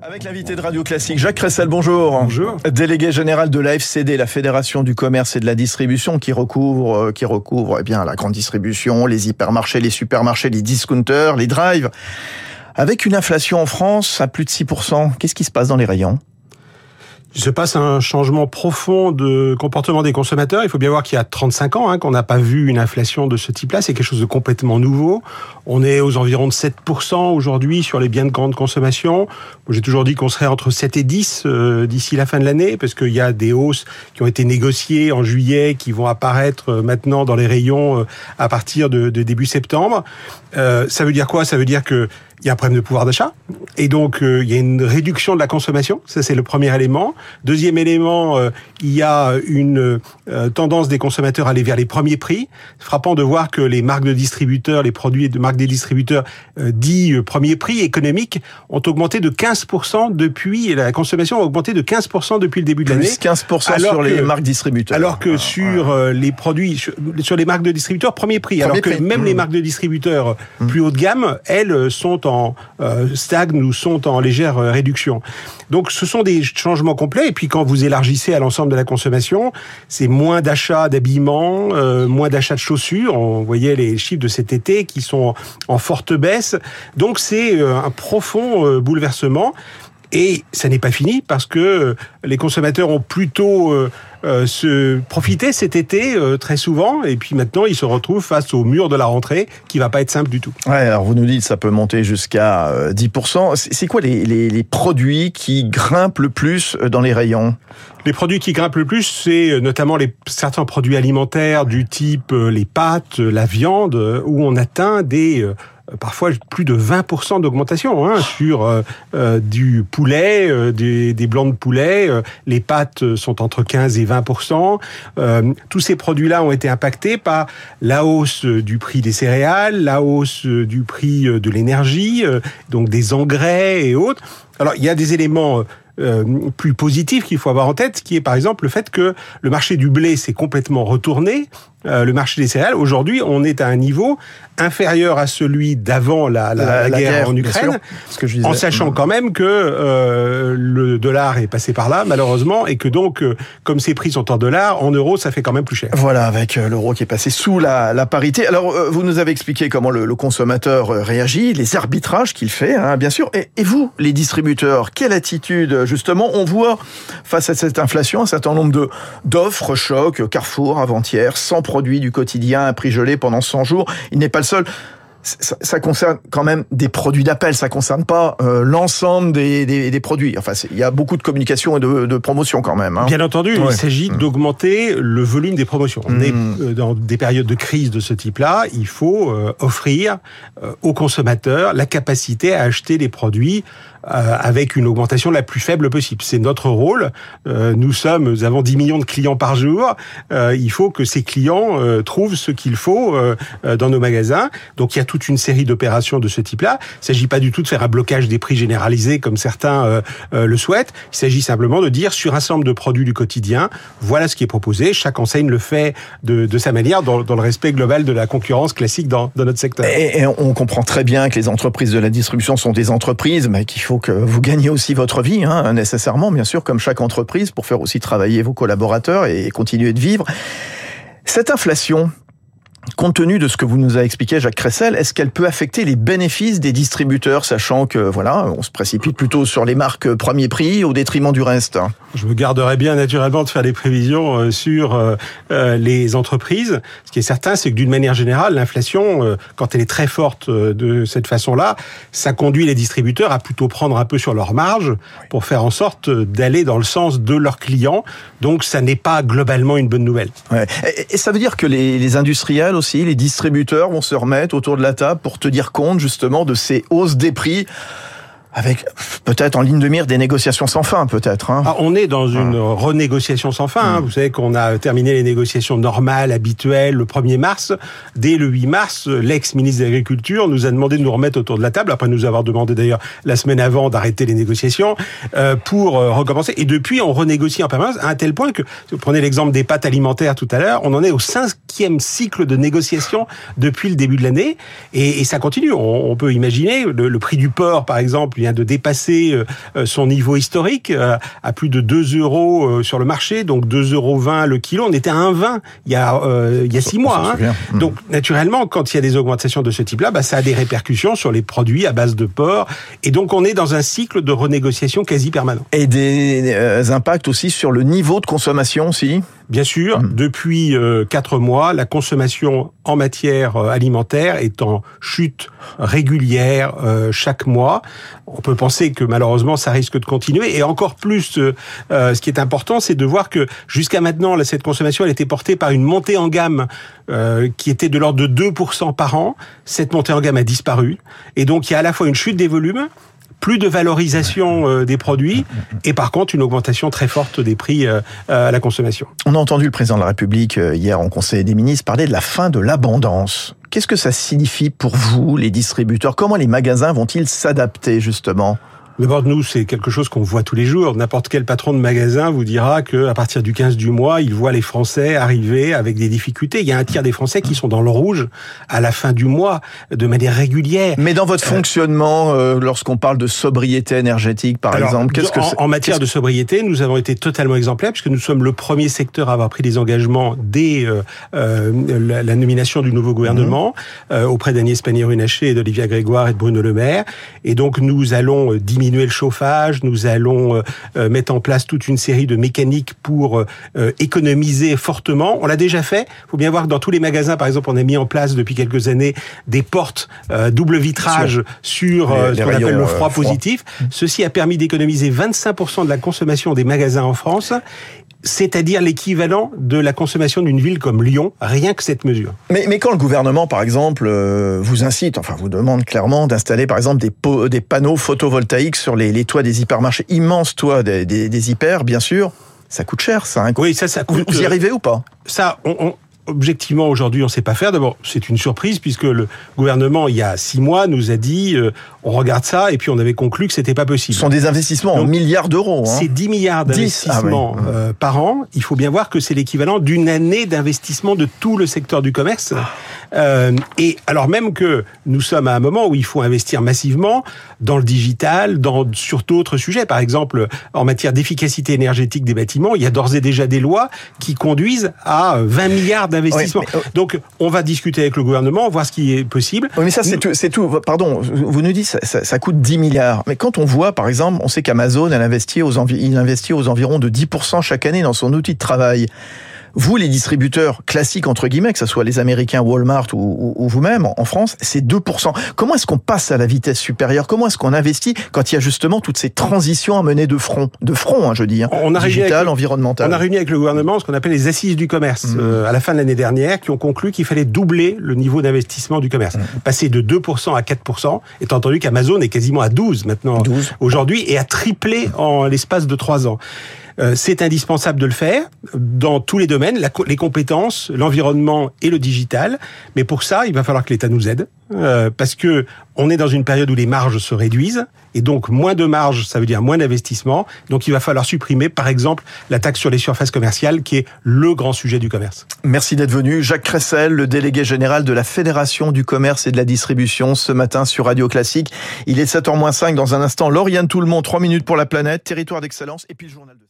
Avec l'invité de Radio Classique, Jacques Cressel, bonjour. Bonjour. Délégué général de la FCD, la Fédération du commerce et de la distribution, qui recouvre, euh, qui recouvre eh bien la grande distribution, les hypermarchés, les supermarchés, les discounters, les drives. Avec une inflation en France à plus de 6%, qu'est-ce qui se passe dans les rayons? Il se passe un changement profond de comportement des consommateurs. Il faut bien voir qu'il y a 35 ans hein, qu'on n'a pas vu une inflation de ce type-là. C'est quelque chose de complètement nouveau. On est aux environs de 7% aujourd'hui sur les biens de grande consommation. J'ai toujours dit qu'on serait entre 7 et 10 euh, d'ici la fin de l'année, parce qu'il y a des hausses qui ont été négociées en juillet, qui vont apparaître euh, maintenant dans les rayons euh, à partir de, de début septembre. Euh, ça veut dire quoi? Ça veut dire que il y a un problème de pouvoir d'achat et donc il y a une réduction de la consommation. Ça c'est le premier élément. Deuxième élément, il y a une tendance des consommateurs à aller vers les premiers prix. Frappant de voir que les marques de distributeurs, les produits de marques des distributeurs dits premiers prix économiques ont augmenté de 15% depuis la consommation a augmenté de 15% depuis le début de l'année. 15% sur les marques distributeurs. Alors que sur les produits sur, les marques de distributeurs premier prix. alors que même les marques de distributeurs plus haut de gamme, elles sont en euh, ou sont en légère réduction. Donc ce sont des changements complets. Et puis quand vous élargissez à l'ensemble de la consommation, c'est moins d'achats d'habillement, euh, moins d'achats de chaussures. On voyait les chiffres de cet été qui sont en forte baisse. Donc c'est un profond bouleversement. Et ça n'est pas fini parce que les consommateurs ont plutôt euh, euh, se profité cet été euh, très souvent et puis maintenant ils se retrouvent face au mur de la rentrée qui va pas être simple du tout. Ouais, alors vous nous dites ça peut monter jusqu'à 10%. C'est quoi les, les, les, produits qui grimpent le plus dans les rayons? Les produits qui grimpent le plus, c'est notamment les, certains produits alimentaires du type les pâtes, la viande, où on atteint des parfois plus de 20% d'augmentation hein, sur euh, euh, du poulet, euh, des, des, blancs de poulet. les pâtes sont entre 15 et 20%. tous ces produits-là ont été impactés par la hausse du prix des céréales, la hausse du prix de l'énergie, donc des engrais et autres. Alors il y a des éléments euh, plus positif qu'il faut avoir en tête, qui est par exemple le fait que le marché du blé s'est complètement retourné. Euh, le marché des céréales, aujourd'hui, on est à un niveau inférieur à celui d'avant la, la, la, guerre, en Ukraine, ce que je en sachant quand même que euh, le dollar est passé par là, malheureusement, et que donc, euh, comme ces prix sont en dollars, en euros, ça fait quand même plus cher. Voilà, avec euh, l'euro qui est passé sous la, la parité. Alors, vous nous avez expliqué comment le, le consommateur réagit, les arbitrages qu'il fait, hein, bien sûr. Et, et vous, les distributeurs, quelle attitude justement, on voit face à cette inflation un certain nombre de d'offres choc, Carrefour avant-hier, 100 produits du quotidien à prix gelé pendant 100 jours. Il n'est pas le seul ça, concerne quand même des produits d'appel, ça concerne pas euh, l'ensemble des, des, des, produits. Enfin, il y a beaucoup de communication et de, de promotion quand même. Hein. Bien entendu, il s'agit mmh. d'augmenter le volume des promotions. On est mmh. euh, dans des périodes de crise de ce type-là, il faut euh, offrir aux consommateurs la capacité à acheter des produits avec une augmentation la plus faible possible. C'est notre rôle. nous sommes, nous avons 10 millions de clients par jour. il faut que ces clients trouvent ce qu'il faut dans nos magasins. Donc il y a toute une série d'opérations de ce type-là. Il ne s'agit pas du tout de faire un blocage des prix généralisé comme certains euh, euh, le souhaitent. Il s'agit simplement de dire sur un nombre de produits du quotidien, voilà ce qui est proposé. Chaque enseigne le fait de, sa manière dans, le respect global de la concurrence classique dans, notre secteur. Et, et, on comprend très bien que les entreprises de la distribution sont des entreprises, mais qu'il faut que vous gagnez aussi votre vie, hein, nécessairement, bien sûr, comme chaque entreprise, pour faire aussi travailler vos collaborateurs et continuer de vivre. Cette inflation, Compte tenu de ce que vous nous avez expliqué, Jacques Cressel, est-ce qu'elle peut affecter les bénéfices des distributeurs, sachant que voilà, on se précipite plutôt sur les marques premier prix au détriment du reste Je me garderai bien naturellement de faire des prévisions euh, sur euh, euh, les entreprises. Ce qui est certain, c'est que d'une manière générale, l'inflation, quand elle est très forte de cette façon-là, ça conduit les distributeurs à plutôt prendre un peu sur leur marge pour faire en sorte d'aller dans le sens de leurs clients. Donc, ça n'est pas globalement une bonne nouvelle. Ouais. Et ça veut dire que les, les industriels aussi, les distributeurs vont se remettre autour de la table pour tenir compte justement de ces hausses des prix avec peut-être en ligne de mire des négociations sans fin, peut-être. Hein. Ah, on est dans une renégociation sans fin. Hein. Mm. Vous savez qu'on a terminé les négociations normales, habituelles, le 1er mars. Dès le 8 mars, l'ex-ministre de l'Agriculture nous a demandé de nous remettre autour de la table, après nous avoir demandé d'ailleurs la semaine avant d'arrêter les négociations, euh, pour euh, recommencer. Et depuis, on renégocie en permanence à un tel point que, si vous prenez l'exemple des pâtes alimentaires tout à l'heure, on en est au cinquième cycle de négociation depuis le début de l'année. Et, et, ça continue. On, on peut imaginer le, le prix du porc, par exemple, de dépasser retrouvé son niveau historique à plus de 2 euros sur le marché, donc 2,20 euros le kilo. On était à 1,20 il y a il y a six mois. Hein. Hmm. Donc naturellement, quand il y a des augmentations de ce type-là, bah, ça a des répercussions sur les produits à base de porc, et donc on est dans un cycle de renégociation quasi permanent. Et des impacts aussi sur le niveau de consommation aussi Bien sûr, mm. depuis euh, quatre mois, la consommation en matière euh, alimentaire est en chute régulière euh, chaque mois. On peut penser que malheureusement ça risque de continuer. Et encore plus, ce qui est important, c'est de voir que jusqu'à maintenant, cette consommation elle était portée par une montée en gamme qui était de l'ordre de 2% par an. Cette montée en gamme a disparu. Et donc il y a à la fois une chute des volumes, plus de valorisation euh, des produits et par contre une augmentation très forte des prix euh, à la consommation. On a entendu le président de la République euh, hier en Conseil des ministres parler de la fin de l'abondance. Qu'est-ce que ça signifie pour vous, les distributeurs? Comment les magasins vont-ils s'adapter justement? D'abord, nous, c'est quelque chose qu'on voit tous les jours. N'importe quel patron de magasin vous dira que à partir du 15 du mois, il voit les Français arriver avec des difficultés. Il y a un tiers des Français qui sont dans le rouge à la fin du mois de manière régulière. Mais dans votre euh, fonctionnement, euh, lorsqu'on parle de sobriété énergétique, par exemple, qu'est-ce que en, en matière de sobriété, nous avons été totalement exemplaires puisque nous sommes le premier secteur à avoir pris des engagements dès euh, euh la, nomination du nouveau gouvernement mmh. auprès d'Agnès Pannier-Runacher et d'Olivia Grégoire et de Bruno Le Maire. Et donc, nous allons diminuer diminuer le chauffage, nous allons euh, euh, mettre en place toute une série de mécaniques pour euh, économiser fortement. On l'a déjà fait. Il faut bien voir que dans tous les magasins, par exemple, on a mis en place depuis quelques années des portes double vitrage sur, ce qu'on appelle le froid, froid positif. Ceci a permis d'économiser 25% de la consommation des magasins en France c'est-à-dire l'équivalent de la consommation d'une ville comme Lyon, rien que cette mesure. Mais, mais quand le gouvernement, par exemple, euh, vous incite, enfin vous demande clairement d'installer, par exemple, des, des panneaux photovoltaïques sur les, les, toits des hypermarchés, immenses toits des, des, des hyper, bien sûr, ça coûte cher, ça. Hein. Oui, ça, ça coûte. Vous y arrivez ou pas? Ça, on, on objectivement, aujourd'hui, on ne sait pas faire. D'abord, c'est une surprise puisque le gouvernement, il y a six mois, nous a dit euh, on regarde ça et puis on avait conclu que c'était pas possible. Ce sont des investissements en milliards d'euros. Hein. C'est 10 milliards ah d'investissements euh, par an. Il faut bien voir que c'est l'équivalent d'une année d'investissement de tout le secteur du commerce. Ah. Euh, et alors même que nous sommes à un moment où il faut investir massivement dans le digital, dans sur d'autres sujets. Par exemple, en matière d'efficacité énergétique des bâtiments, il y a d'ores et déjà des lois qui conduisent à 20 milliards d'investissements. Euh, Donc, on va discuter avec le gouvernement, voir ce qui est possible. Oui, mais ça, c'est tout, tout, Pardon, vous nous dites ça, ça, ça, coûte 10 milliards. Mais quand on voit, par exemple, on sait qu'Amazon, elle investit aux, il investit aux environs de 10% chaque année dans son outil de travail. Vous, les distributeurs classiques, entre guillemets, que ce soit les Américains, Walmart ou, ou, vous-même, en France, c'est 2%. Comment est-ce qu'on passe à la vitesse supérieure? Comment est-ce qu'on investit quand il y a justement toutes ces transitions à mener de front? De front, hein, je dis, hein, on a digital, environnemental. On a réuni avec le gouvernement ce qu'on appelle les assises du commerce mmh. euh, à la fin de l'année dernière, qui ont conclu qu'il fallait doubler le niveau d'investissement du commerce. Mmh. Passer de 2% à 4%, étant entendu qu'Amazon est quasiment à 12 maintenant aujourd'hui, et a triplé en l'espace de 3 ans. Euh, c'est indispensable de le faire dans tous les domaines, les compétences, l'environnement et le digital. Mais pour ça, il va falloir que l'État nous aide, euh, parce que on est dans une période où les marges se réduisent, et donc moins de marges, ça veut dire moins d'investissement. Donc il va falloir supprimer, par exemple, la taxe sur les surfaces commerciales, qui est le grand sujet du commerce. Merci d'être venu, Jacques Cressel, le délégué général de la Fédération du commerce et de la distribution, ce matin sur Radio Classique. Il est 7h05 dans un instant. Lauriane Tout le monde, 3 minutes pour la planète, territoire d'excellence, et puis le journal de